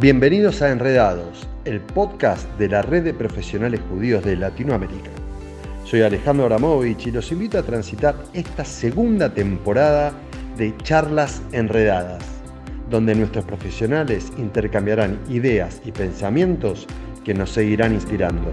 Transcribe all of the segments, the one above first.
Bienvenidos a Enredados, el podcast de la Red de Profesionales Judíos de Latinoamérica. Soy Alejandro Abramovich y los invito a transitar esta segunda temporada de Charlas Enredadas, donde nuestros profesionales intercambiarán ideas y pensamientos que nos seguirán inspirando.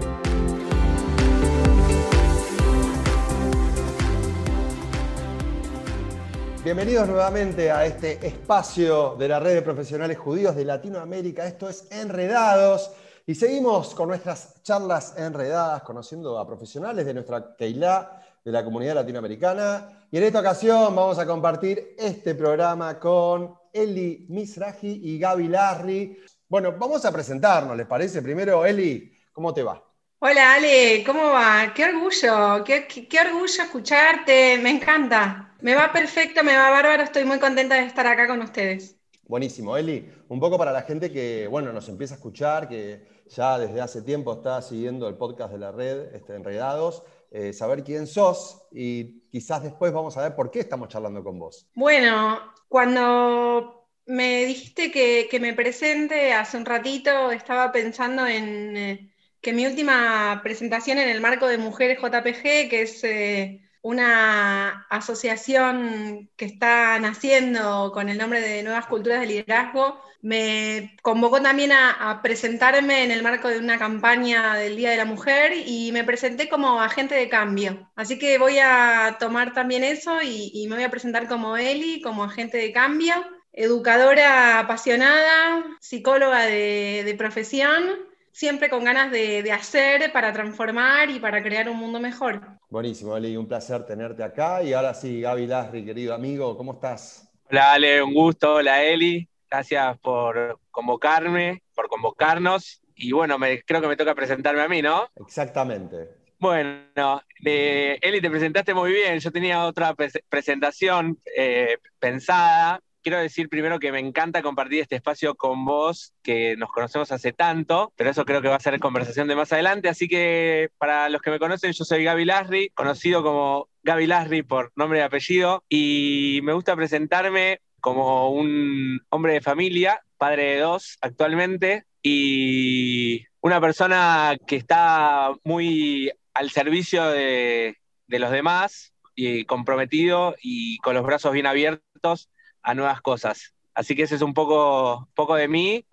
Bienvenidos nuevamente a este espacio de la red de profesionales judíos de Latinoamérica. Esto es Enredados y seguimos con nuestras charlas enredadas, conociendo a profesionales de nuestra Keilah, de la comunidad latinoamericana. Y en esta ocasión vamos a compartir este programa con Eli Misraji y Gaby Larry. Bueno, vamos a presentarnos, ¿les parece? Primero, Eli, ¿cómo te va? Hola Ale, ¿cómo va? Qué orgullo, qué, qué orgullo escucharte, me encanta. Me va perfecto, me va bárbaro, estoy muy contenta de estar acá con ustedes. Buenísimo, Eli. Un poco para la gente que, bueno, nos empieza a escuchar, que ya desde hace tiempo está siguiendo el podcast de la red, este, Enredados, eh, saber quién sos y quizás después vamos a ver por qué estamos charlando con vos. Bueno, cuando me dijiste que, me presente hace un ratito, estaba pensando en eh, que mi última presentación en el marco de Mujeres JPG, que es... Eh, una asociación que está naciendo con el nombre de Nuevas Culturas de Liderazgo, me convocó también a, presentarme en el marco de una campaña del Día de la Mujer y me presenté como agente de cambio. Así que voy a tomar también eso y, me voy a presentar como Eli, como agente de cambio, educadora apasionada, psicóloga de profesión siempre con ganas de, hacer para transformar y para crear un mundo mejor. Buenísimo, Ali, un placer tenerte acá. Y ahora sí, Gaby Lasri, querido amigo, ¿cómo estás? Hola Ale, un gusto. Hola Eli, gracias por convocarme, por convocarnos. Y bueno, me, creo que me toca presentarme a mí, ¿no? Exactamente. Bueno, eh, Eli, te presentaste muy bien. Yo tenía otra presentación eh, pensada, quiero decir primero que me encanta compartir este espacio con vos, que nos conocemos hace tanto, pero eso creo que va a ser conversación de más adelante. Así que para los que me conocen, yo soy Gaby Lasri, conocido como Gaby Lasri por nombre y apellido, y me gusta presentarme como un hombre de familia, padre de dos actualmente, y una persona que está muy al servicio de, de los demás y comprometido y con los brazos bien abiertos a nuevas cosas. Así que ese es un poco, poco de mí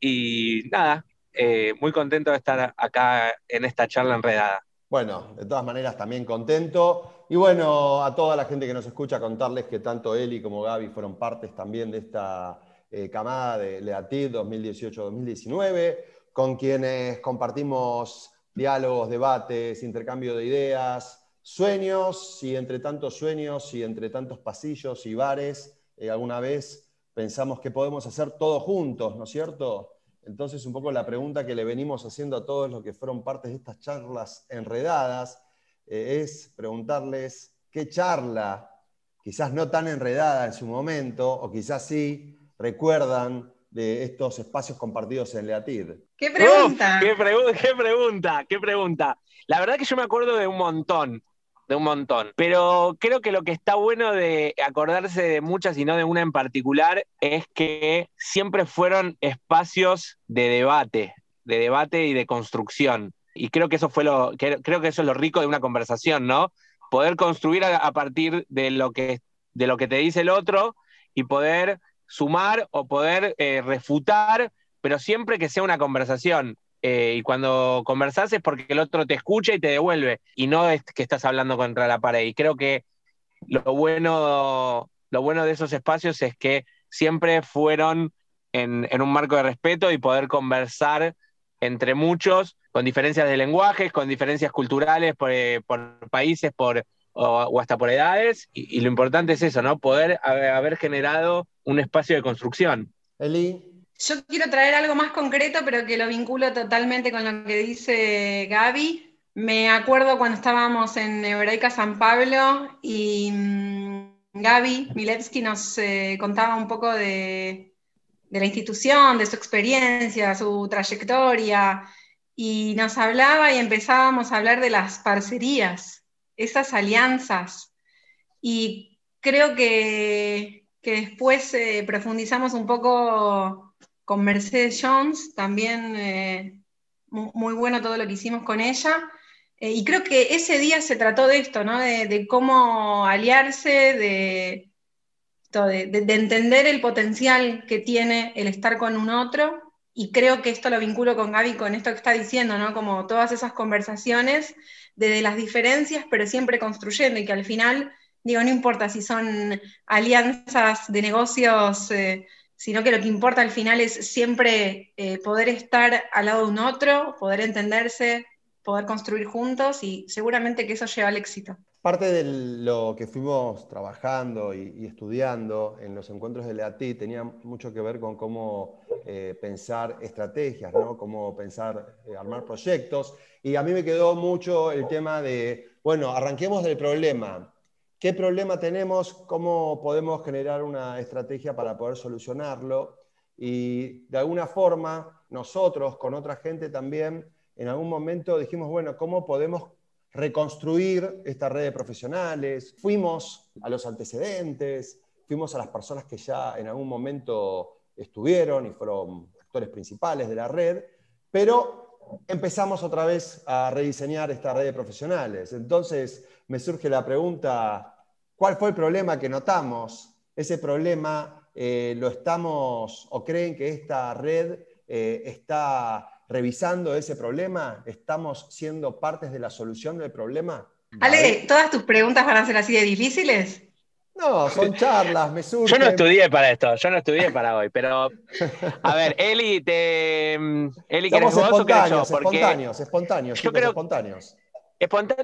y nada, eh, muy contento de estar acá en esta charla enredada. Bueno, de todas maneras también contento. Y bueno, a toda la gente que nos escucha contarles que tanto Eli como Gaby fueron partes también de esta eh, camada de LEATID 2018-2019, con quienes compartimos diálogos, debates, intercambio de ideas, sueños, y entre tantos sueños y entre tantos pasillos y bares, eh, alguna vez pensamos que podemos hacer todos juntos, ¿no es cierto? Entonces, un poco la pregunta que le venimos haciendo a todos los que fueron partes de estas charlas enredadas eh, es preguntarles qué charla, quizás no tan enredada en su momento, o quizás sí, recuerdan de estos espacios compartidos en Leatid. ¿Qué pregunta? qué, qué pregunta, qué pregunta. La verdad que yo me acuerdo de un montón de un montón. Pero creo que lo que está bueno de acordarse de muchas y no de una en particular es que siempre fueron espacios de debate, de debate y de construcción. Y creo que eso fue lo, creo que eso es lo rico de una conversación, ¿no? Poder construir a, partir de lo, que, de lo que te dice el otro y poder sumar o poder eh, refutar, pero siempre que sea una conversación. Eh, y cuando conversas es porque el otro te escucha y te devuelve, y no es que estás hablando contra la pared. Y creo que lo bueno, lo bueno de esos espacios es que siempre fueron en, un marco de respeto y poder conversar entre muchos, con diferencias de lenguajes, con diferencias culturales por, eh, países por, o, hasta por edades. Y, lo importante es eso, ¿no? Poder haber, generado un espacio de construcción. Eli, yo quiero traer algo más concreto, pero que lo vinculo totalmente con lo que dice Gaby. Me acuerdo cuando estábamos en Hebraica San Pablo y mm, Gaby Milevsky nos eh, contaba un poco de, la institución, de su experiencia, su trayectoria, y nos hablaba y empezábamos a hablar de las parcerías, esas alianzas. Y creo que, después eh, profundizamos un poco con Mercedes Jones, también eh, muy, bueno todo lo que hicimos con ella. Eh, y creo que ese día se trató de esto, ¿no? De, cómo aliarse, de, de, entender el potencial que tiene el estar con un otro. Y creo que esto lo vinculo con Gaby, con esto que está diciendo, ¿no? Como todas esas conversaciones desde las diferencias, pero siempre construyendo y que al final, digo, no importa si son alianzas de negocios, eh, sino que lo que importa al final es siempre eh, poder estar al lado de un otro, poder entenderse, poder construir juntos y seguramente que eso lleva al éxito. Parte de lo que fuimos trabajando y, estudiando en los encuentros de LEATI tenía mucho que ver con cómo eh, pensar estrategias, ¿no? cómo pensar, armar proyectos. Y a mí me quedó mucho el tema de, bueno, arranquemos del problema. ¿Qué problema tenemos? ¿Cómo podemos generar una estrategia para poder solucionarlo? Y de alguna forma, nosotros con otra gente también, en algún momento dijimos, bueno, ¿cómo podemos reconstruir esta red de profesionales? Fuimos a los antecedentes, fuimos a las personas que ya en algún momento estuvieron y fueron actores principales de la red, pero empezamos otra vez a rediseñar esta red de profesionales. Entonces me surge la pregunta, ¿cuál fue el problema que notamos? ¿Ese problema eh, lo estamos o creen que esta red eh, está revisando ese problema? ¿Estamos siendo partes de la solución del problema? Ale, ¿todas tus preguntas van a ser así de difíciles? No, son charlas, me surgen. Yo no estudié para esto, yo no estudié para hoy, pero a ver, Eli, te Eli, ¿querés vos o querés yo? Espontáneos, espontáneos, yo creo, espontáneos.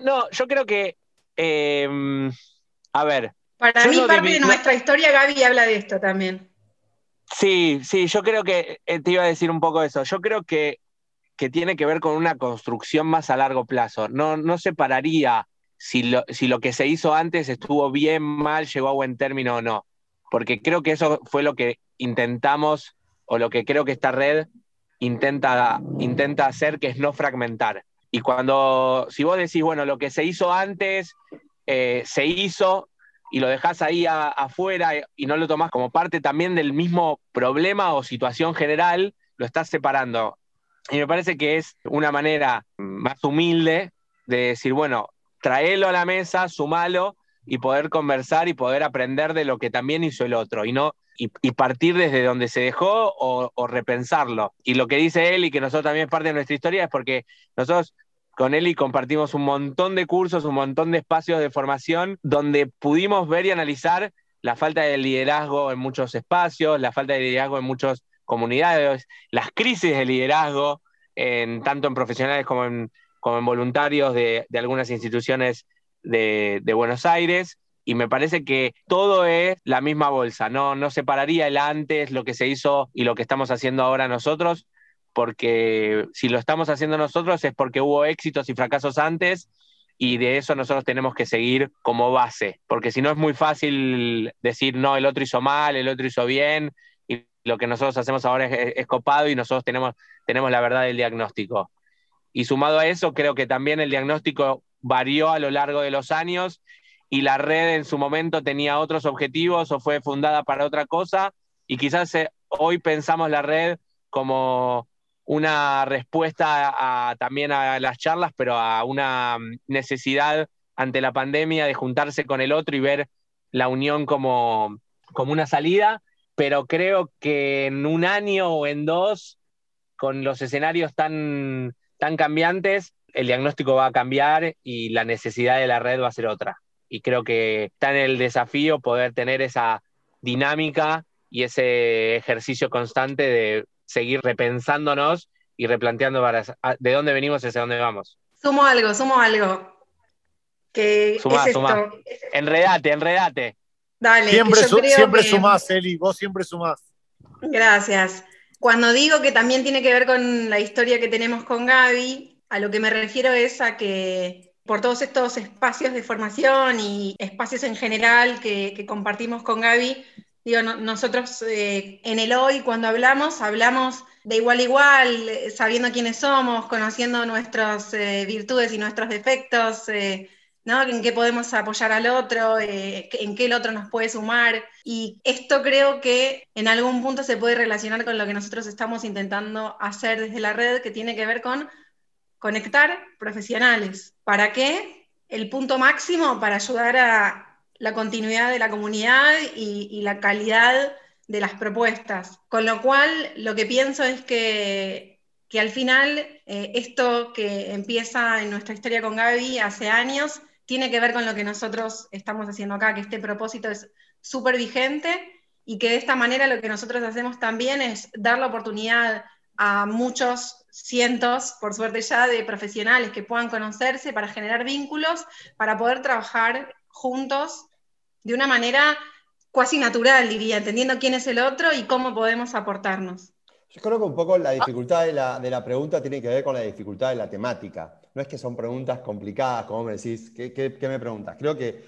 no, yo creo que em, a ver. Para mí, parte de nuestra historia, Gaby habla de esto también. Sí, sí, yo creo que eh, te iba a decir un poco eso. Yo creo que, que tiene que ver con una construcción más a largo plazo. No, no separaría si lo, si lo que se hizo antes estuvo bien, mal, llegó a buen término o no. Porque creo que eso fue lo que intentamos, o lo que creo que esta red intenta, intenta hacer, que es no fragmentar. Y cuando, si vos decís, bueno, lo que se hizo antes, eh, se hizo y lo dejás ahí afuera y no lo tomás como parte también del mismo problema o situación general, lo estás separando. Y me parece que es una manera más humilde de decir, bueno, traelo a la mesa, sumalo y poder conversar y poder aprender de lo que también hizo el otro y no y, partir desde donde se dejó o, repensarlo. Y lo que dice él y que nosotros también es parte de nuestra historia es porque nosotros con él compartimos un montón de cursos, un montón de espacios de formación donde pudimos ver y analizar la falta de liderazgo en muchos espacios, la falta de liderazgo en muchas comunidades, las crisis de liderazgo, en, tanto en profesionales como en, como en voluntarios de, algunas instituciones de, Buenos Aires. Y me parece que todo es la misma bolsa, no, no separaría el antes, lo que se hizo y lo que estamos haciendo ahora nosotros, porque si lo estamos haciendo nosotros es porque hubo éxitos y fracasos antes y de eso nosotros tenemos que seguir como base, porque si no es muy fácil decir, no, el otro hizo mal, el otro hizo bien, y lo que nosotros hacemos ahora es, es copado y nosotros tenemos, tenemos la verdad del diagnóstico. Y sumado a eso, creo que también el diagnóstico varió a lo largo de los años y la red en su momento tenía otros objetivos o fue fundada para otra cosa y quizás eh, hoy pensamos la red como una respuesta también a las charlas, pero a una mm, necesidad ante la pandemia de juntarse con el otro y ver la unión como, como una salida, pero creo que en un año o en dos, con los escenarios tan tan cambiantes, el diagnóstico va a cambiar y la necesidad de la red va a ser otra. Y creo que está en el desafío poder tener esa dinámica y ese ejercicio constante de seguir repensándonos y replanteando de dónde venimos y hacia dónde vamos. Sumo algo, sumo algo. Que suma, suma. Enredate, enredate. Dale. Siempre, siempre sumás, Eli, vos siempre sumás. Gracias. Cuando digo que también tiene que ver con la historia que tenemos con Gaby, a lo que me refiero es a que por todos estos espacios de formación y espacios en general que, compartimos con Gaby, digo, nosotros eh, en el hoy cuando hablamos, hablamos de igual a igual, sabiendo quiénes somos, conociendo nuestras eh, virtudes y nuestros defectos, eh, ¿no? En qué podemos apoyar al otro, eh, en qué el otro nos puede sumar. Y esto creo que en algún punto se puede relacionar con lo que nosotros estamos intentando hacer desde la red, que tiene que ver con conectar profesionales. ¿Para qué? El punto máximo para ayudar a la continuidad de la comunidad y, la calidad de las propuestas. Con lo cual, lo que pienso es que, que al final eh, esto que empieza en nuestra historia con Gaby hace años, tiene que ver con lo que nosotros estamos haciendo acá, que este propósito es súper vigente y que de esta manera lo que nosotros hacemos también es dar la oportunidad a muchos cientos, por suerte ya, de profesionales que puedan conocerse para generar vínculos, para poder trabajar juntos de una manera cuasi natural, diría, entendiendo quién es el otro y cómo podemos aportarnos. Yo creo que un poco la dificultad de la, de la pregunta tiene que ver con la dificultad de la temática no es que son preguntas complicadas, como me decís, ¿qué, me preguntas? Creo que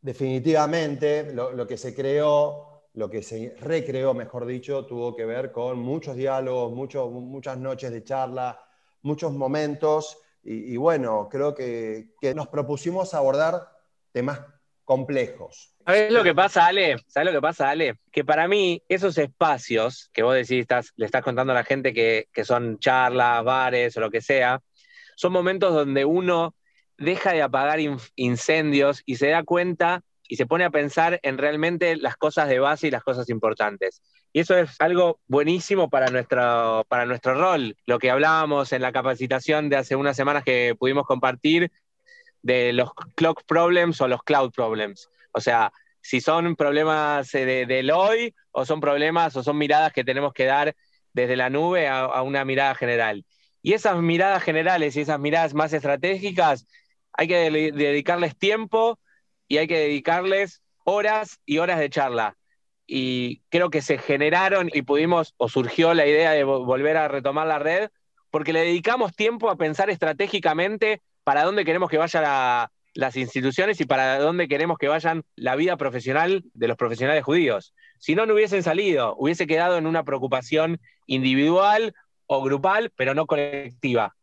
definitivamente lo, que se creó, lo que se recreó, mejor dicho, tuvo que ver con muchos diálogos, muchas noches de charla, muchos momentos, y, bueno, creo que, nos propusimos abordar temas complejos. ¿Sabes lo que pasa, Ale? ¿Sabes lo que pasa, Ale? Que para mí esos espacios que vos decís, le estás contando a la gente que, que son charlas, bares o lo que sea, son momentos donde uno deja de apagar incendios y se da cuenta y se pone a pensar en realmente las cosas de base y las cosas importantes. Y eso es algo buenísimo para nuestro, para nuestro rol. Lo que hablábamos en la capacitación de hace unas semanas que pudimos compartir de los clock problems o los cloud problems. O sea, si son problemas eh, del hoy o son problemas o son miradas que tenemos que dar desde la nube a una mirada general. Y esas miradas generales y esas miradas más estratégicas, hay que dedicarles tiempo y hay que dedicarles horas y horas de charla. Y creo que se generaron y pudimos, o surgió la idea de volver a retomar la red, porque le dedicamos tiempo a pensar estratégicamente para dónde queremos que vayan las instituciones y para dónde queremos que vayan la vida profesional de los profesionales judíos. Si no, no hubiesen salido, hubiese quedado en una preocupación individual o grupal, pero no colectiva.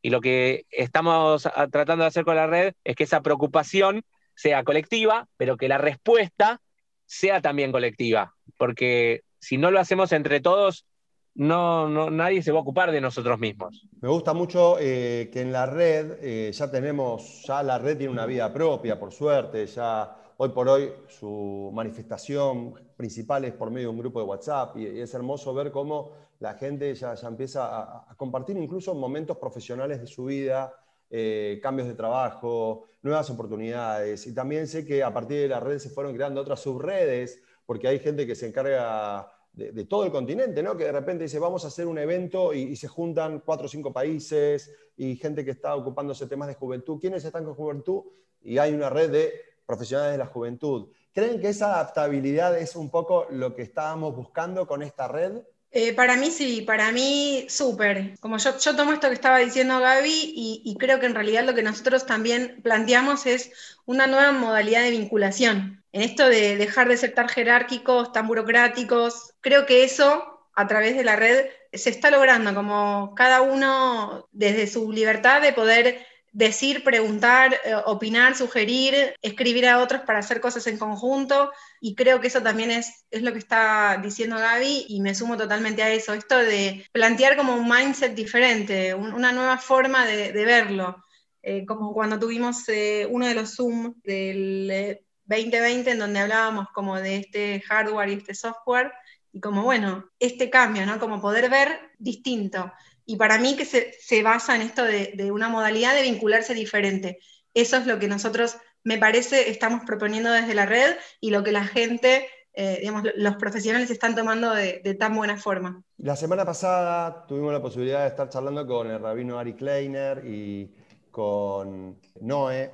Y lo que estamos tratando de hacer con la red es que esa preocupación sea colectiva, pero que la respuesta sea también colectiva, porque si no lo hacemos entre todos, no, nadie se va a ocupar de nosotros mismos. Me gusta mucho eh, que en la red eh, ya tenemos, ya la red tiene una vida propia, por suerte, ya hoy por hoy su manifestación principal es por medio de un grupo de WhatsApp y, es hermoso ver cómo la gente ya, ya empieza a, compartir incluso momentos profesionales de su vida, eh, cambios de trabajo, nuevas oportunidades. Y también sé que a partir de la red se fueron creando otras subredes, porque hay gente que se encarga de, todo el continente, ¿no? que de repente dice, vamos a hacer un evento y, se juntan cuatro o cinco países y gente que está ocupándose temas de juventud. ¿Quiénes están con juventud? Y hay una red de profesionales de la juventud. ¿Creen que esa adaptabilidad es un poco lo que estábamos buscando con esta red? Eh, para mí sí, para mí súper. Como yo, yo tomo esto que estaba diciendo Gaby y, y, creo que en realidad lo que nosotros también planteamos es una nueva modalidad de vinculación. En esto de dejar de ser tan jerárquicos, tan burocráticos, creo que eso a través de la red se está logrando, como cada uno desde su libertad de poder decir, preguntar, eh, opinar, sugerir, escribir a otros para hacer cosas en conjunto. Y creo que eso también es, es lo que está diciendo Gaby y me sumo totalmente a eso. Esto de plantear como un mindset diferente, una nueva forma de, verlo. Eh, como cuando tuvimos eh, uno de los Zoom del 2020 en donde hablábamos como de este hardware y este software y como bueno, este cambio, ¿no? Como poder ver distinto y para mí que se, basa en esto de, una modalidad de vincularse diferente. Eso es lo que nosotros, me parece, estamos proponiendo desde la red y lo que la gente, eh, digamos, los profesionales están tomando de, tan buena forma. La semana pasada tuvimos la posibilidad de estar charlando con el rabino Ari Kleiner y con Noé,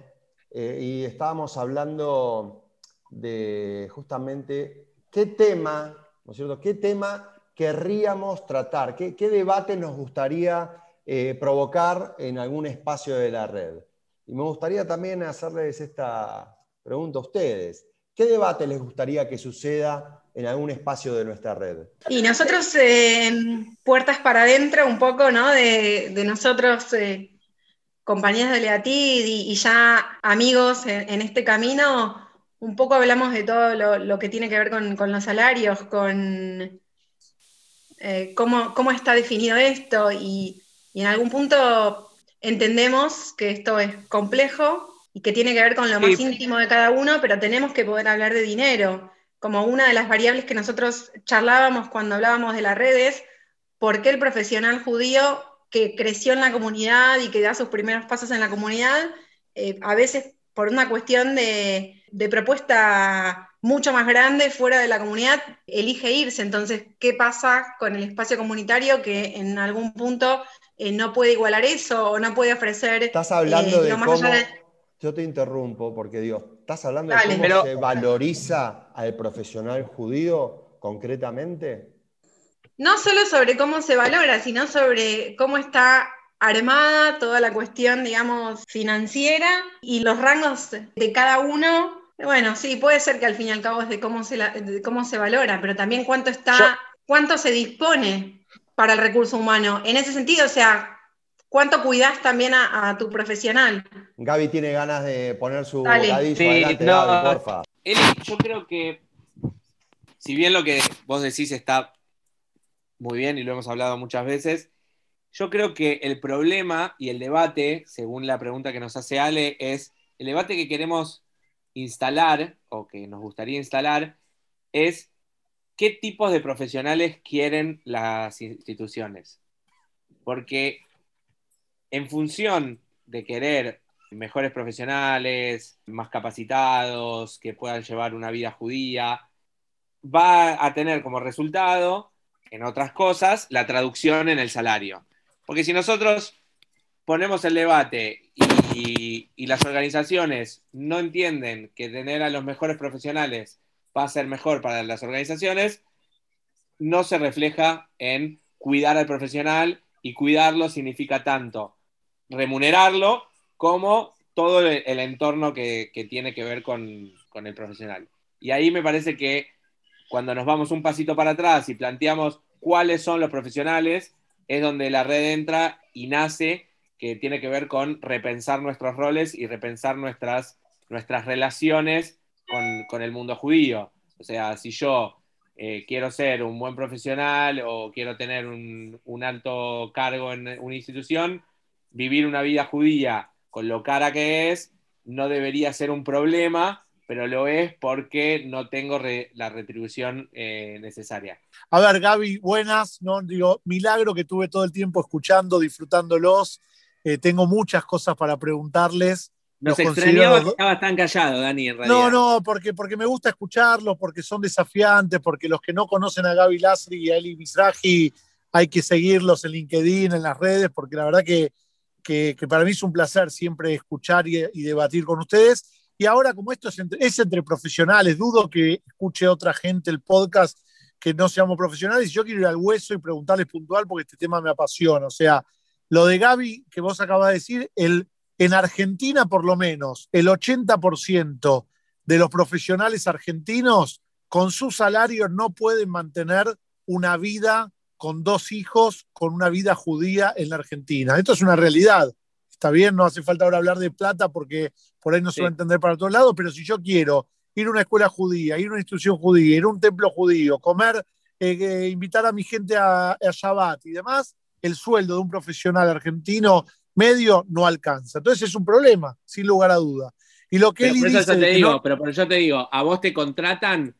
eh, y estábamos hablando de justamente qué tema, ¿no es cierto? ¿Qué tema querríamos tratar? ¿Qué, debate nos gustaría eh, provocar en algún espacio de la red? Y me gustaría también hacerles esta pregunta a ustedes. ¿Qué debate les gustaría que suceda en algún espacio de nuestra red? Y nosotros, eh, puertas para adentro, un poco, ¿no? De, nosotros eh, compañeras de Leatid y, ya amigos en, este camino, un poco hablamos de todo lo, que tiene que ver con, los salarios, con eh, cómo, está definido esto y, en algún punto entendemos que esto es complejo y que tiene que ver con lo más íntimo de cada uno, pero tenemos que poder hablar de dinero. Como una de las variables que nosotros charlábamos cuando hablábamos de las redes, ¿por qué el profesional judío que creció en la comunidad y que da sus primeros pasos en la comunidad, eh, a veces por una cuestión de, propuesta mucho más grande fuera de la comunidad, elige irse. Entonces, ¿qué pasa con el espacio comunitario que en algún punto eh, no puede igualar eso o no puede ofrecer... Estás hablando eh, de cómo... Yo te interrumpo porque digo, ¿estás hablando de cómo se valoriza al profesional judío concretamente? no solo sobre cómo se valora, sino sobre cómo está armada toda la cuestión, digamos, financiera y los rangos de cada uno. Bueno, sí, puede ser que al fin y al cabo es de cómo se, cómo se valora, pero también cuánto está, cuánto se dispone para el recurso humano. En ese sentido, o sea, cuánto cuidas también a, tu profesional. Gaby tiene ganas de poner su bocadillo adelante, porfa. Eli, yo creo que si bien lo que vos decís está muy bien y lo hemos hablado muchas veces. Yo creo que el problema y el debate, según la pregunta que nos hace Ale, es el debate que queremos instalar o que nos gustaría instalar es qué tipos de profesionales quieren las instituciones. Porque en función de querer mejores profesionales, más capacitados, que puedan llevar una vida judía, va a tener como resultado en otras cosas, la traducción en el salario. Porque si nosotros ponemos el debate y, las organizaciones no entienden que tener a los mejores profesionales va a ser mejor para las organizaciones, no se refleja en cuidar al profesional y cuidarlo significa tanto remunerarlo como todo el, entorno que, tiene que ver con, con el profesional. Y ahí me parece que cuando nos vamos un pasito para atrás y planteamos cuáles son los profesionales, es donde la red entra y nace, que tiene que ver con repensar nuestros roles y repensar nuestras, nuestras relaciones con, el mundo judío. O sea, si yo eh, quiero ser un buen profesional o quiero tener un, un, alto cargo en una institución, vivir una vida judía con lo cara que es no debería ser un problema pero lo es porque no tengo la retribución eh, necesaria. A ver, Gaby, buenas, no digo, milagro que tuve todo el tiempo escuchando, disfrutándolos. Eh, tengo muchas cosas para preguntarles. Nos extrañaba que estabas tan callado, Dani, en realidad. No, no, porque, porque me gusta escucharlos, porque son desafiantes, porque los que no conocen a Gaby Lasri y a Eli Mizrahi hay que seguirlos en LinkedIn, en las redes, porque la verdad que, que, para mí es un placer siempre escuchar y, y debatir con ustedes. Y ahora, como esto es entre, profesionales, dudo que escuche otra gente el podcast que no seamos profesionales. Yo quiero ir al hueso y preguntarles puntual porque este tema me apasiona. O sea, lo de Gaby que vos acabas de decir, el, en Argentina por lo menos, el 80% de los profesionales argentinos con su salario no pueden mantener una vida con dos hijos, con una vida judía en la Argentina. Esto es una realidad está bien, no hace falta ahora hablar de plata porque por ahí no se va a entender para todos lados, pero si yo quiero ir a una escuela judía, ir a una institución judía, ir a un templo judío, comer, eh, eh, invitar a mi gente a, Shabbat y demás, el sueldo de un profesional argentino medio no alcanza. Entonces es un problema, sin lugar a duda. Y lo que pero por te digo, pero por eso te digo, a vos te contratan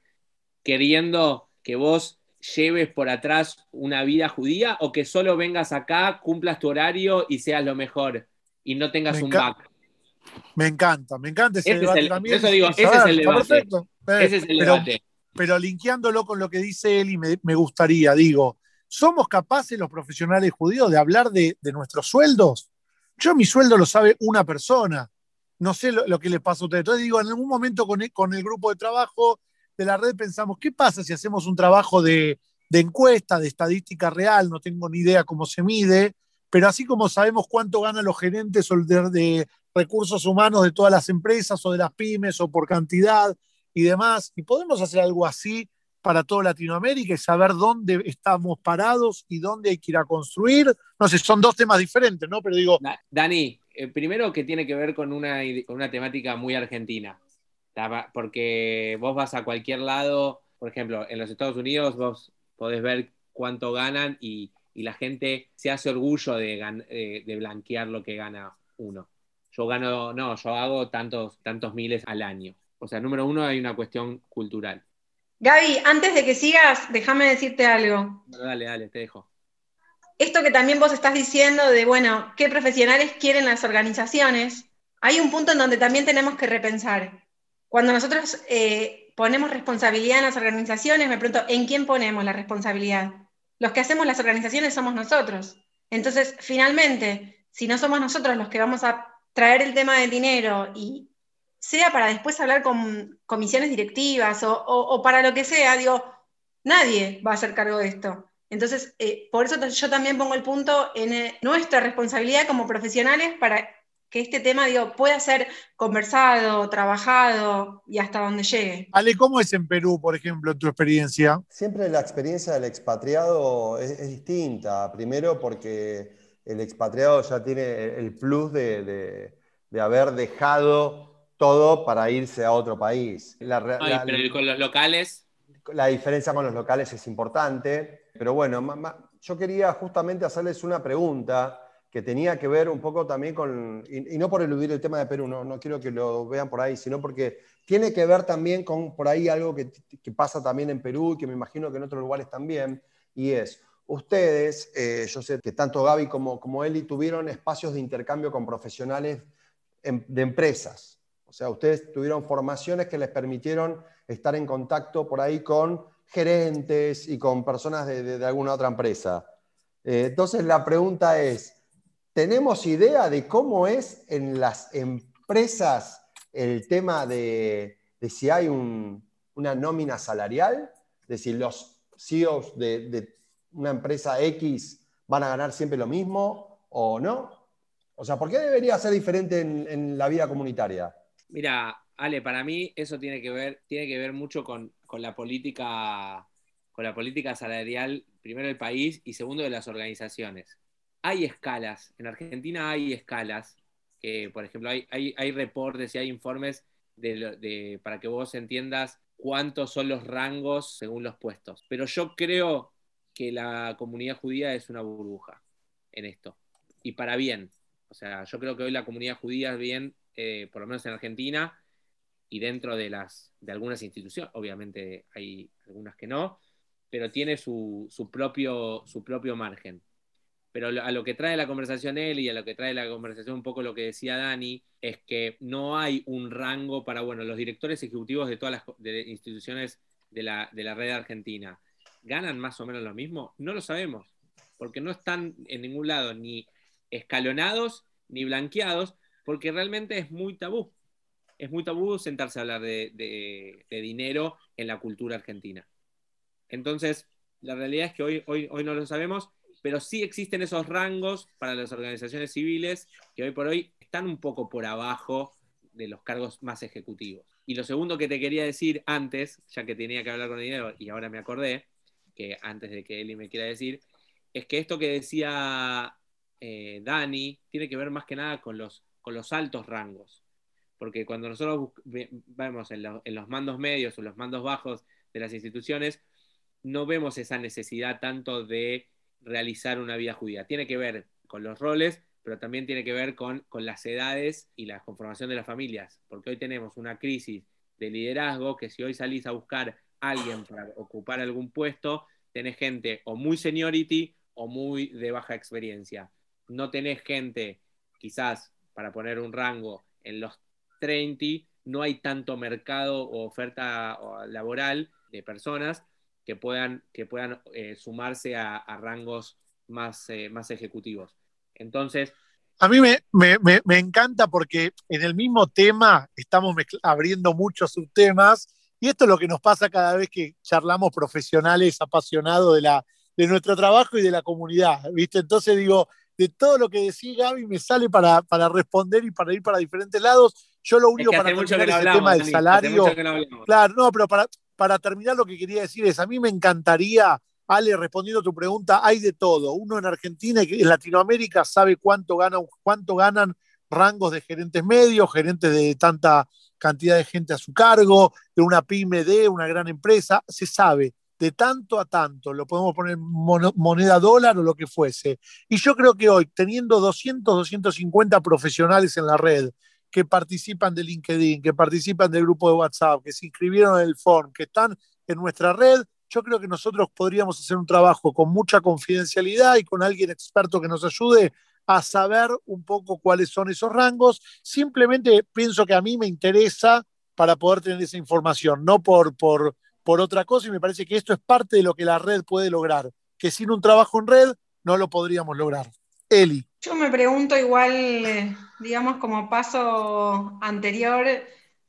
queriendo que vos lleves por atrás una vida judía o que solo vengas acá, cumplas tu horario y seas lo mejor y no tengas un back. Me encanta, me encanta ese, debate también. Eso digo, ese es el debate. Eh, ese es el pero, debate. Pero linkeándolo con lo que dice él y me, gustaría, digo, ¿somos capaces los profesionales judíos de hablar de, nuestros sueldos? Yo mi sueldo lo sabe una persona. No sé lo, que le pasa a ustedes. Entonces digo, en algún momento con el, grupo de trabajo de la red pensamos, ¿qué pasa si hacemos un trabajo de, encuesta, de estadística real? No tengo ni idea cómo se mide pero así como sabemos cuánto ganan los gerentes de, recursos humanos de todas las empresas o de las pymes o por cantidad y demás, y podemos hacer algo así para toda Latinoamérica y saber dónde estamos parados y dónde hay que ir a construir. No sé, son dos temas diferentes, ¿no? Pero digo... Dani, eh, primero que tiene que ver con una, con una temática muy argentina, porque vos vas a cualquier lado, por ejemplo, en los Estados Unidos vos podés ver cuánto ganan y, la gente se hace orgullo de, de, blanquear lo que gana uno. Yo gano, no, yo hago tantos, tantos miles al año. O sea, número uno, hay una cuestión cultural. Gaby, antes de que sigas, déjame decirte algo. Dale, dale, te dejo esto que también vos estás diciendo de, bueno, ¿qué profesionales quieren las organizaciones? Hay un punto en donde también tenemos que repensar. Cuando nosotros eh, ponemos responsabilidad en las organizaciones, me pregunto, ¿en quién ponemos la responsabilidad? Los que hacemos las organizaciones somos nosotros. Entonces, finalmente, si no somos nosotros los que vamos a traer el tema del dinero y sea para después hablar con comisiones directivas o, o para lo que sea, digo, nadie va a hacer cargo de esto. Entonces, eh, por eso yo también pongo el punto en eh, nuestra responsabilidad como profesionales para que este tema digo, pueda ser conversado, trabajado y hasta donde llegue. Ale, ¿cómo es en Perú, por ejemplo, tu experiencia? Siempre la experiencia del expatriado es, distinta. Primero porque el expatriado ya tiene el plus de, haber dejado todo para irse a otro país. pero con los locales. La diferencia con los locales es importante. Pero bueno, yo quería justamente hacerles una pregunta que tenía que ver un poco también con, y, no por eludir el tema de Perú, no, no, quiero que lo vean por ahí, sino porque tiene que ver también con por ahí algo que, pasa también en Perú y que me imagino que en otros lugares también, y es, ustedes, eh, yo sé que tanto Gaby como, como Eli tuvieron espacios de intercambio con profesionales de empresas, o sea, ustedes tuvieron formaciones que les permitieron estar en contacto por ahí con gerentes y con personas de, alguna otra empresa. Eh, entonces la pregunta es, ¿tenemos idea de cómo es en las empresas el tema de, si hay una nómina salarial? De si los CEOs de, una empresa X van a ganar siempre lo mismo o no? O sea, ¿por qué debería ser diferente en, en la vida comunitaria? Mira, Ale, para mí eso tiene que ver, tiene que ver mucho con, la política, con la política salarial, primero del país y segundo de las organizaciones. Hay escalas, en Argentina hay escalas, que por ejemplo hay, hay, reportes y hay informes para que vos entiendas cuántos son los rangos según los puestos. Pero yo creo que la comunidad judía es una burbuja en esto. Y para bien. O sea, yo creo que hoy la comunidad judía bien, eh, por lo menos en Argentina, y dentro de, las, de algunas instituciones, obviamente hay algunas que no, pero tiene su, propio, su propio margen. Pero a lo que trae la conversación él y a lo que trae la conversación un poco lo que decía Dani, es que no hay un rango para, bueno, los directores ejecutivos de todas las instituciones de la, de la red argentina, ¿ganan más o menos lo mismo? No lo sabemos, porque no están en ningún lado ni escalonados ni blanqueados, porque realmente es muy tabú es muy tabú sentarse a hablar de, dinero en la cultura argentina. Entonces, la realidad es que hoy, hoy, hoy no lo sabemos, pero sí existen esos rangos para las organizaciones civiles que hoy por hoy están un poco por abajo de los cargos más ejecutivos. Y lo segundo que te quería decir antes, ya que tenía que hablar con dinero y ahora me acordé, que antes de que Eli me quiera decir, es que esto que decía eh, Dani tiene que ver más que nada con los, con los altos rangos porque cuando nosotros vemos en, los mandos medios o los mandos bajos de las instituciones, no vemos esa necesidad tanto de realizar una vida judía. Tiene que ver con los roles, pero también tiene que ver con, las edades y la conformación de las familias, porque hoy tenemos una crisis de liderazgo que si hoy salís a buscar a alguien para ocupar algún puesto, tenés gente o muy seniority o muy de baja experiencia. No tenés gente, quizás, para poner un rango, en los 30 no hay tanto mercado o oferta laboral de personas que puedan, que puedan eh, sumarse a, rangos más, eh, más ejecutivos. Entonces... A mí me, me, encanta porque en el mismo tema estamos abriendo muchos subtemas y esto es lo que nos pasa cada vez que charlamos profesionales apasionados de, la, de nuestro trabajo y de la comunidad, ¿viste? Entonces digo, de todo lo que decía Gaby me sale para, para responder y para ir para diferentes lados yo lo único para terminar ese tema del salario. claro, no, pero para, para terminar lo que quería decir es, a mí me encantaría, Ale, respondiendo a tu pregunta, hay de todo. Uno en Argentina y en Latinoamérica sabe cuánto, gana, cuánto ganan rangos de gerentes medios, gerentes de tanta cantidad de gente a su cargo, de una pyme de una gran empresa, se sabe de tanto a tanto, lo podemos poner moneda dólar o lo que fuese. Y yo creo que hoy, teniendo 200, 250 profesionales en la red que participan de LinkedIn, que participan del grupo de WhatsApp, que se inscribieron en el forum, que están en nuestra red, yo creo que nosotros podríamos hacer un trabajo con mucha confidencialidad y con alguien experto que nos ayude a saber un poco cuáles son esos rangos. Simplemente pienso que a mí me interesa para poder tener esa información, no por, por, por otra cosa, y me parece que esto es parte de lo que la red puede lograr, que sin un trabajo en red no lo podríamos lograr. Eli. Yo me pregunto igual, eh, digamos, como paso anterior,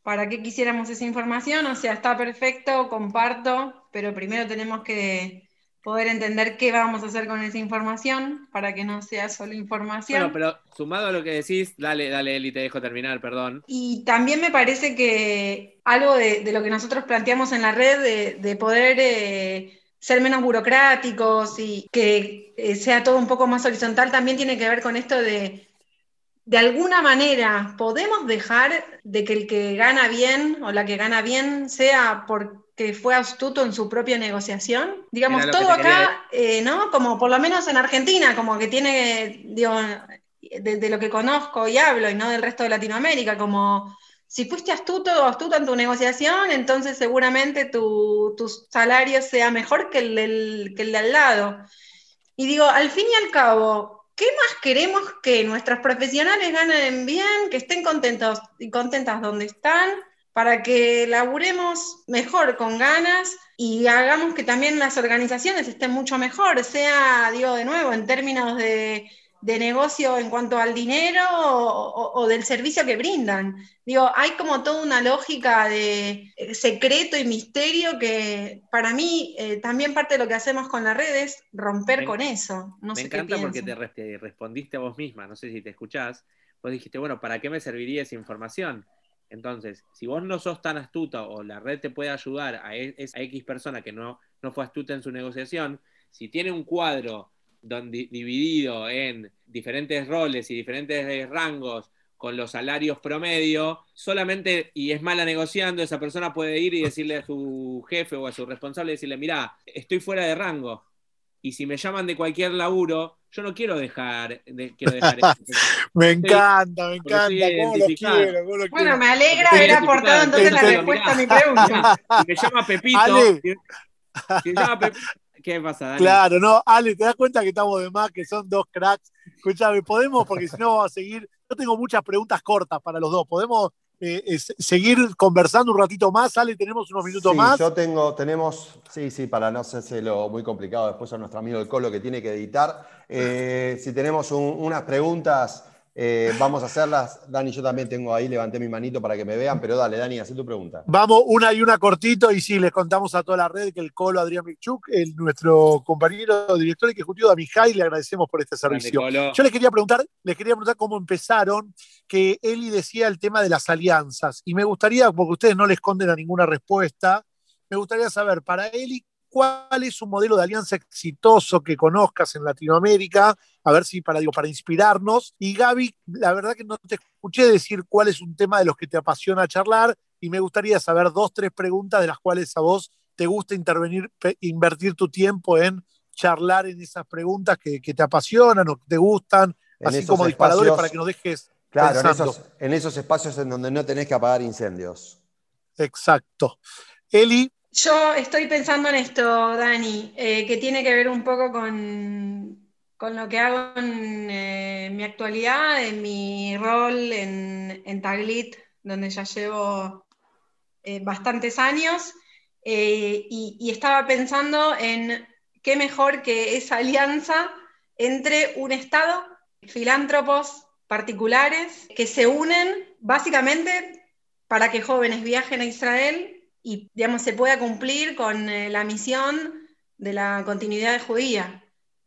¿para qué quisiéramos esa información? O sea, está perfecto, comparto, pero primero tenemos que poder entender qué vamos a hacer con esa información para que no sea solo información. Bueno, pero sumado a lo que decís, dale, dale, Eli, te dejo terminar, perdón. Y también me parece que algo de, lo que nosotros planteamos en la red, de, poder eh, ser menos burocráticos y que eh, sea todo un poco más horizontal, también tiene que ver con esto de de alguna manera podemos dejar de que el que gana bien o la que gana bien sea porque fue astuto en su propia negociación. Digamos, todo acá, eh, ¿no? Como por lo menos en Argentina, como que tiene, digo, de, lo que conozco y hablo, y no del resto de Latinoamérica, como si fuiste astuto o astuto en tu negociación, entonces seguramente tu, salario sea mejor que el, que el de al lado. Y digo, al fin y al cabo, ¿qué más queremos que nuestros profesionales ganen bien, que estén contentos y contentas donde están, para que laburemos mejor con ganas y hagamos que también las organizaciones estén mucho mejor, sea, digo de nuevo, en términos de de negocio en cuanto al dinero o, del servicio que brindan. Digo, hay como toda una lógica de eh, secreto y misterio que para mí eh, también parte de lo que hacemos con la red es romper con eso. me encanta porque te, respondiste a vos misma, no sé si te escuchás, vos dijiste, bueno, ¿para qué me serviría esa información? Entonces, si vos no sos tan astuta o la red te puede ayudar a, e, a X persona que no, no fue astuta en su negociación, si tiene un cuadro donde, dividido en diferentes roles y diferentes eh, rangos con los salarios promedio, solamente, y es mala negociando, esa persona puede ir y decirle a su jefe o a su responsable, decirle, mira, estoy fuera de rango, y si me llaman de cualquier laburo, yo no quiero dejar, quiero dejar Me encanta, me encanta. bueno, me alegra haber aportado entonces la respuesta a mi pregunta. Si me llama Pepito, si me llama Pepito, ¿Qué pasa, Dani? Claro, no, Ale, te das cuenta que estamos de más, que son dos cracks. Escúchame, podemos, porque si no vamos a seguir. Yo tengo muchas preguntas cortas para los dos. ¿Podemos eh, seguir conversando un ratito más? Ale, tenemos unos minutos sí, más. Yo tengo, tenemos, sí, sí, para no lo muy complicado después a nuestro amigo el Colo que tiene que editar. Eh, si tenemos unas preguntas eh, vamos a hacerlas. Dani, yo también tengo ahí, levanté mi manito para que me vean, pero dale, Dani, haz tu pregunta. Vamos, una y una cortito, y sí, les contamos a toda la red que el Colo Adrián Michuk, el, nuestro compañero director ejecutivo de Amijay, le agradecemos por este servicio. Yo les quería preguntar, les quería preguntar cómo empezaron, que Eli decía el tema de las alianzas, y me gustaría, porque ustedes no le esconden a ninguna respuesta, me gustaría saber, para Eli, cuál es un modelo de alianza exitoso que conozcas en Latinoamérica, a ver si para, digo, para inspirarnos. Y Gaby, la verdad que no te escuché decir cuál es un tema de los que te apasiona charlar y me gustaría saber dos, tres preguntas de las cuales a vos te gusta intervenir, invertir tu tiempo en charlar en esas preguntas que, te apasionan o que te gustan, así como disparadores para que nos dejes. Claro, en esos, en esos espacios en donde no tenés que apagar incendios. Exacto. Eli, yo estoy pensando en esto, Dani, eh, que tiene que ver un poco con, lo que hago en eh, mi actualidad, en mi rol en, Taglit, donde ya llevo eh, bastantes años, y, estaba pensando en qué mejor que esa alianza entre un Estado, filántropos particulares, que se unen básicamente para que jóvenes viajen a Israel y digamos, se pueda cumplir con eh, la misión de la continuidad judía,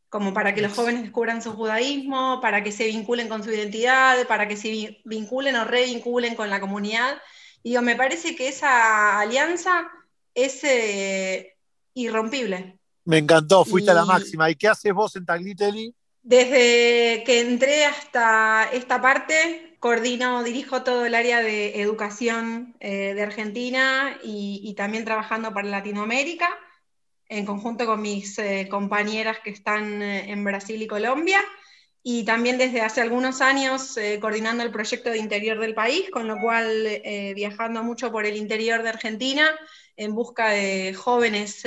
como para que los jóvenes descubran su judaísmo, para que se vinculen con su identidad, para que se vinculen o revinculen con la comunidad. Y digo, me parece que esa alianza es eh, irrompible. Me encantó, fuiste a la máxima. ¿Y qué haces vos en Taglitelli? Desde que entré hasta esta parte, coordino, dirijo todo el área de educación eh, de Argentina y, también trabajando para Latinoamérica, en conjunto con mis eh, compañeras que están eh, en Brasil y Colombia, y también desde hace algunos años coordinando el proyecto de interior del país, con lo cual viajando mucho por el interior de Argentina en busca de jóvenes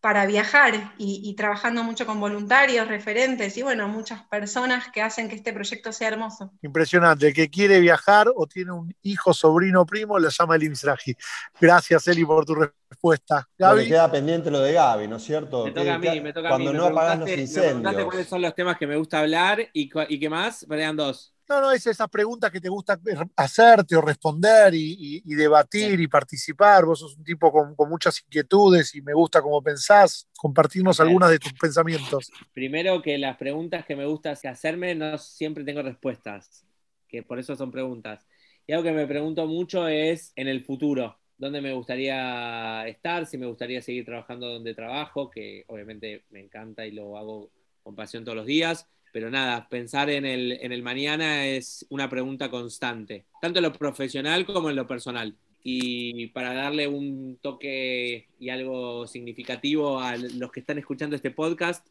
para viajar y, trabajando mucho con voluntarios, referentes y bueno, muchas personas que hacen que este proyecto sea hermoso. Impresionante, el que quiere viajar o tiene un hijo, sobrino, primo, le llama el Misraji. Gracias, Eli, por tu respuesta. Gaby. queda pendiente lo de Gaby, ¿no es cierto? Me toca a mí, me toca a mí. Cuando no apagas los incendios. cuáles son los temas que me gusta hablar y, y qué más, vean dos. No, no, es esas preguntas que te gusta hacerte o responder y, debatir y participar. Vos sos un tipo con, muchas inquietudes y me gusta cómo pensás. Compartirnos algunas de tus pensamientos. Primero que las preguntas que me gusta hacerme no siempre tengo respuestas, que por eso son preguntas. Y algo que me pregunto mucho es en el futuro, dónde me gustaría estar, si me gustaría seguir trabajando donde trabajo, que obviamente me encanta y lo hago con pasión todos los días pero nada, pensar en el, en el mañana es una pregunta constante, tanto en lo profesional como en lo personal. Y para darle un toque y algo significativo a los que están escuchando este podcast,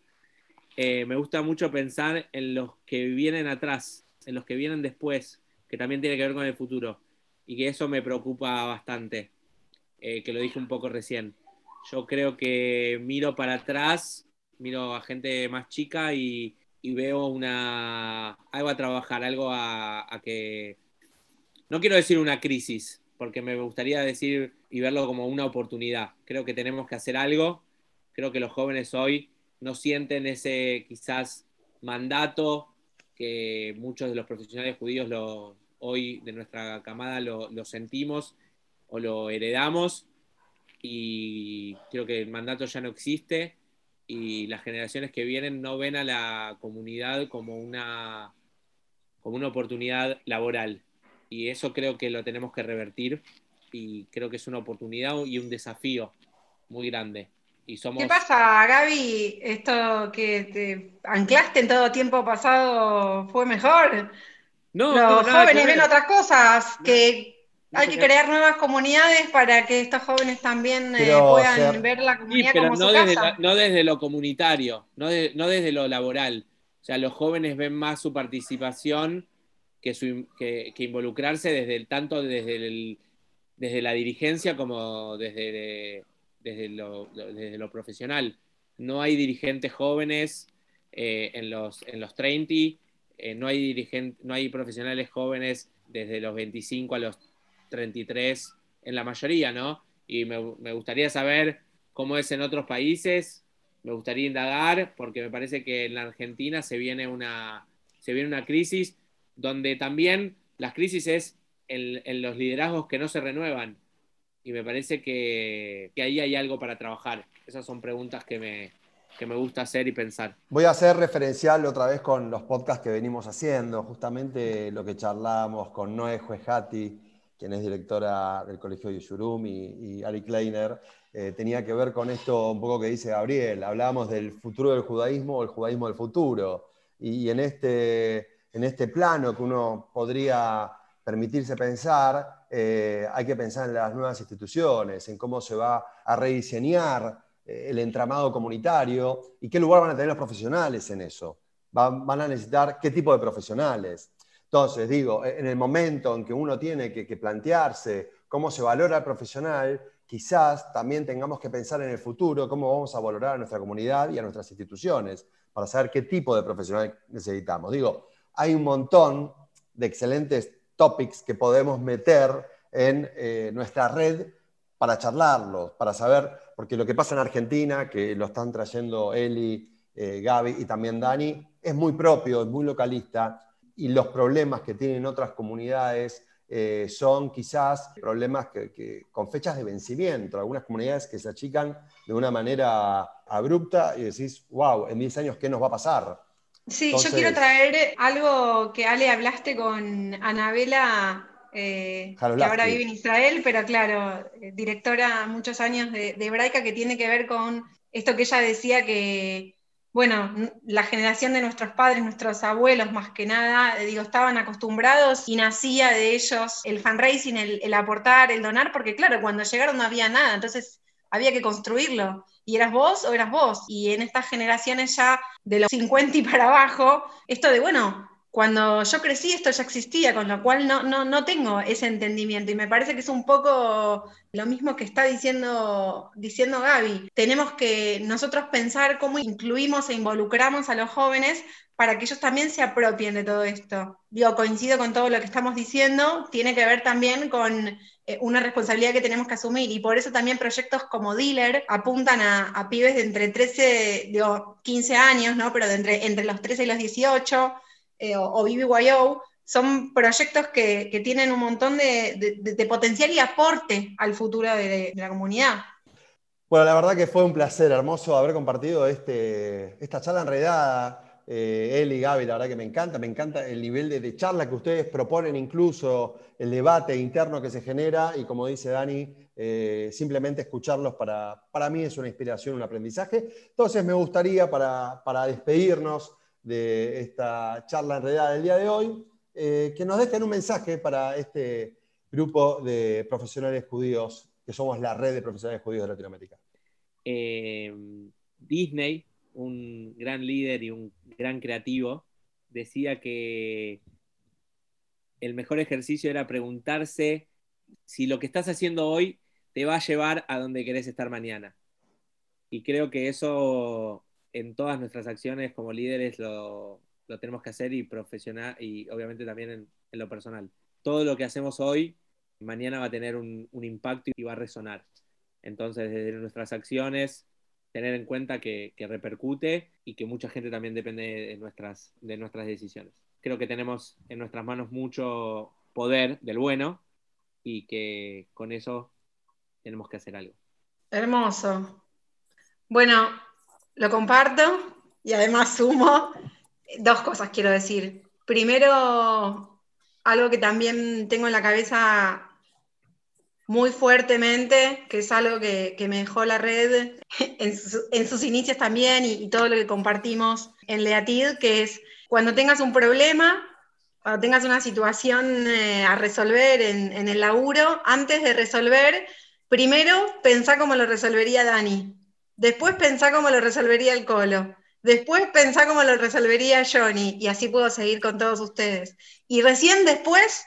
eh, me gusta mucho pensar en los que vienen atrás, en los que vienen después, que también tiene que ver con el futuro. Y que eso me preocupa bastante, eh, que lo dije un poco recién. Yo creo que miro para atrás, miro a gente más chica y, y veo una algo a trabajar, algo a, que... No quiero decir una crisis, porque me gustaría decir y verlo como una oportunidad. Creo que tenemos que hacer algo. Creo que los jóvenes hoy no sienten ese quizás mandato que muchos de los profesionales judíos lo, hoy de nuestra camada lo, lo sentimos o lo heredamos y creo que el mandato ya no existe y las generaciones que vienen no ven a la comunidad como una, como una oportunidad laboral. Y eso creo que lo tenemos que revertir y creo que es una oportunidad y un desafío muy grande. Y somos... ¿Qué pasa, Gaby? ¿Esto que te anclaste en todo tiempo pasado fue mejor? No, Los jóvenes ven otras cosas que hay que crear nuevas comunidades para que estos jóvenes también eh, puedan ver la comunidad pero no, desde no desde lo comunitario, no, no, desde lo laboral. O sea, los jóvenes ven más su participación que, su, que, involucrarse desde el tanto desde, el, desde la dirigencia como desde, desde, lo, desde lo profesional. No hay dirigentes jóvenes eh, en, los, en los 30, eh, no, hay dirigente, no hay profesionales jóvenes desde los 25 a los 33 en la mayoría, ¿no? Y me, gustaría saber cómo es en otros países, me gustaría indagar, porque me parece que en la Argentina se viene una, se viene una crisis donde también las crisis es en, los liderazgos que no se renuevan. Y me parece que, que, ahí hay algo para trabajar. Esas son preguntas que me, que me gusta hacer y pensar. Voy a hacer referencial otra vez con los podcasts que venimos haciendo, justamente lo que charlamos con Noé Juejati, quien es directora del Colegio de Yurum, y, Ari Kleiner, eh, tenía que ver con esto un poco que dice Gabriel. Hablábamos del futuro del judaísmo o el judaísmo del futuro. Y, en, este, en este plano que uno podría permitirse pensar, eh, hay que pensar en las nuevas instituciones, en cómo se va a rediseñar eh, el entramado comunitario y qué lugar van a tener los profesionales en eso. van a necesitar qué tipo de profesionales. Entonces, digo, e, en el momento en que uno tiene que, plantearse cómo se valora al profesional, quizás también tengamos que pensar en el futuro, cómo vamos a valorar a nuestra comunidad y a nuestras instituciones, para saber qué tipo de profesional necesitamos. Digo, hay un montón de excelentes topics que podemos meter en eh, nuestra red para charlarlos, para saber, porque lo que pasa en Argentina, que lo están trayendo Eli, eh, Gaby y también Dani, es muy propio, es muy localista, y los problemas que tienen otras comunidades eh, son quizás problemas que, con fechas de vencimiento, algunas comunidades que se achican de una manera abrupta y decís, wow, en 10 años, ¿qué nos va a pasar? Sí, yo quiero traer algo que Ale hablaste con Anabela, eh, que ahora vive en Israel, pero claro, directora muchos años de, de Hebraica, que tiene que ver con esto que ella decía que bueno, la generación de nuestros padres, nuestros abuelos más que nada, digo, estaban acostumbrados y nacía de ellos el fundraising, el, el aportar, el donar, porque claro, cuando llegaron no había nada, entonces había que construirlo. Y eras vos o eras vos. Y en estas generaciones ya de los 50 y para abajo, esto de, bueno, cuando yo crecí esto ya existía, con lo cual no, no, no tengo ese entendimiento. Y me parece que es un poco lo mismo que está diciendo, diciendo Gaby. Tenemos que nosotros pensar cómo incluimos e involucramos a los jóvenes para que ellos también se apropien de todo esto. Digo, coincido con todo lo que estamos diciendo, tiene que ver también con eh, una responsabilidad que tenemos que asumir y por eso también proyectos como Dealer apuntan a, pibes de entre 13, digo, 15 años, ¿no? pero de entre, entre los 13 y los 18 eh, o, BBYO, son proyectos que, tienen un montón de, potencial y aporte al futuro de, la comunidad. Bueno, la verdad que fue un placer hermoso haber compartido este, esta charla enredada. Eh, él y Gaby, la verdad que me encanta, me encanta el nivel de, charla que ustedes proponen, incluso el debate interno que se genera y como dice Dani, eh, simplemente escucharlos para, para mí es una inspiración, un aprendizaje. Entonces me gustaría para, para despedirnos de esta charla enredada del día de hoy, eh, que nos dejen un mensaje para este grupo de profesionales judíos, que somos la red de profesionales judíos de Latinoamérica. Eh, Disney, un gran líder y un gran creativo, decía que el mejor ejercicio era preguntarse si lo que estás haciendo hoy te va a llevar a donde querés estar mañana. Y creo que eso en todas nuestras acciones como líderes lo, tenemos que hacer y profesional y obviamente también en, lo personal. Todo lo que hacemos hoy, mañana va a tener un, impacto y va a resonar. Entonces, desde nuestras acciones, tener en cuenta que, repercute y que mucha gente también depende de nuestras, de nuestras decisiones. Creo que tenemos en nuestras manos mucho poder del bueno y que con eso tenemos que hacer algo. Hermoso. Bueno, lo comparto y además sumo dos cosas, quiero decir. Primero, algo que también tengo en la cabeza muy fuertemente, que es algo que, me dejó la red en, sus inicios también y, todo lo que compartimos en Leatid, que es cuando tengas un problema, cuando tengas una situación eh, a resolver en, en el laburo, antes de resolver, primero pensá cómo lo resolvería Dani. Después pensá cómo lo resolvería el Colo. Después pensá cómo lo resolvería Johnny. Y así puedo seguir con todos ustedes. Y recién después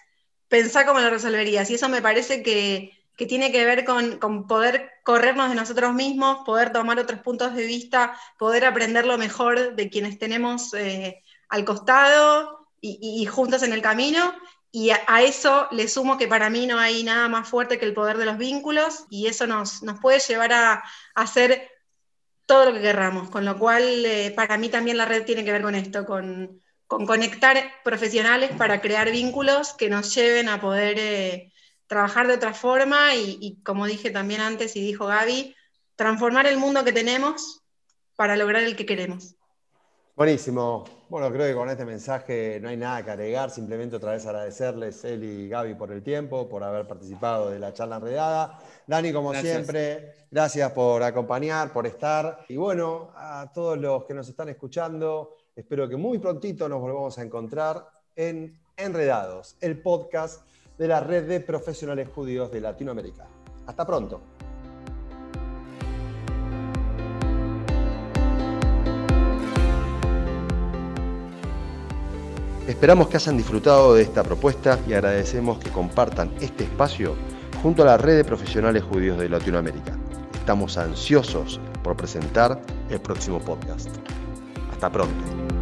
pensá cómo lo resolverías. Y eso me parece que, tiene que ver con, poder corrernos de nosotros mismos, poder tomar otros puntos de vista, poder aprender lo mejor de quienes tenemos eh, al costado y, juntos en el camino. Y a, eso le sumo que para mí no hay nada más fuerte que el poder de los vínculos y eso nos, nos puede llevar a, a hacer todo lo que querramos, con lo cual eh, para mí también la red tiene que ver con esto, con, conectar profesionales para crear vínculos que nos lleven a poder eh, trabajar de otra forma y, como dije también antes y dijo Gaby, transformar el mundo que tenemos para lograr el que queremos. Buenísimo. Bueno, creo que con este mensaje no hay nada que agregar, simplemente otra vez agradecerles, Eli y Gaby, por el tiempo, por haber participado de la charla enredada. Dani, como siempre, gracias por acompañar, por estar. Y bueno, a todos los que nos están escuchando, espero que muy prontito nos volvamos a encontrar en Enredados, el podcast de la red de profesionales judíos de Latinoamérica. Hasta pronto. Esperamos que hayan disfrutado de esta propuesta y agradecemos que compartan este espacio junto a la red de profesionales judíos de Latinoamérica. Estamos ansiosos por presentar el próximo podcast. Hasta pronto.